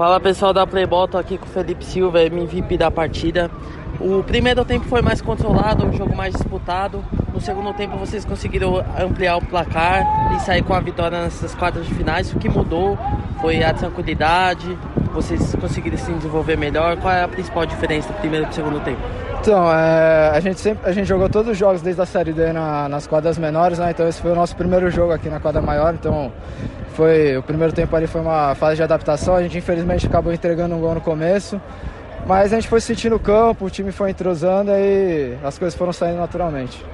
Fala pessoal da Playball, tô aqui com o Felipe Silva, MVP da partida. O primeiro tempo foi mais controlado, um jogo mais disputado. No segundo tempo vocês conseguiram ampliar o placar e sair com a vitória nessas quartas de finais. O que mudou foi a tranquilidade, vocês conseguiram se desenvolver melhor. Qual é a principal diferença do primeiro e do segundo tempo? Então, é, a gente sempre a gente jogou todos os jogos desde a série D na, nas quadras menores, né? Então esse foi o nosso primeiro jogo aqui na quadra maior. Então foi o primeiro tempo ali foi uma fase de adaptação. A gente infelizmente acabou entregando um gol no começo, mas a gente foi sentindo o campo, o time foi entrosando e as coisas foram saindo naturalmente.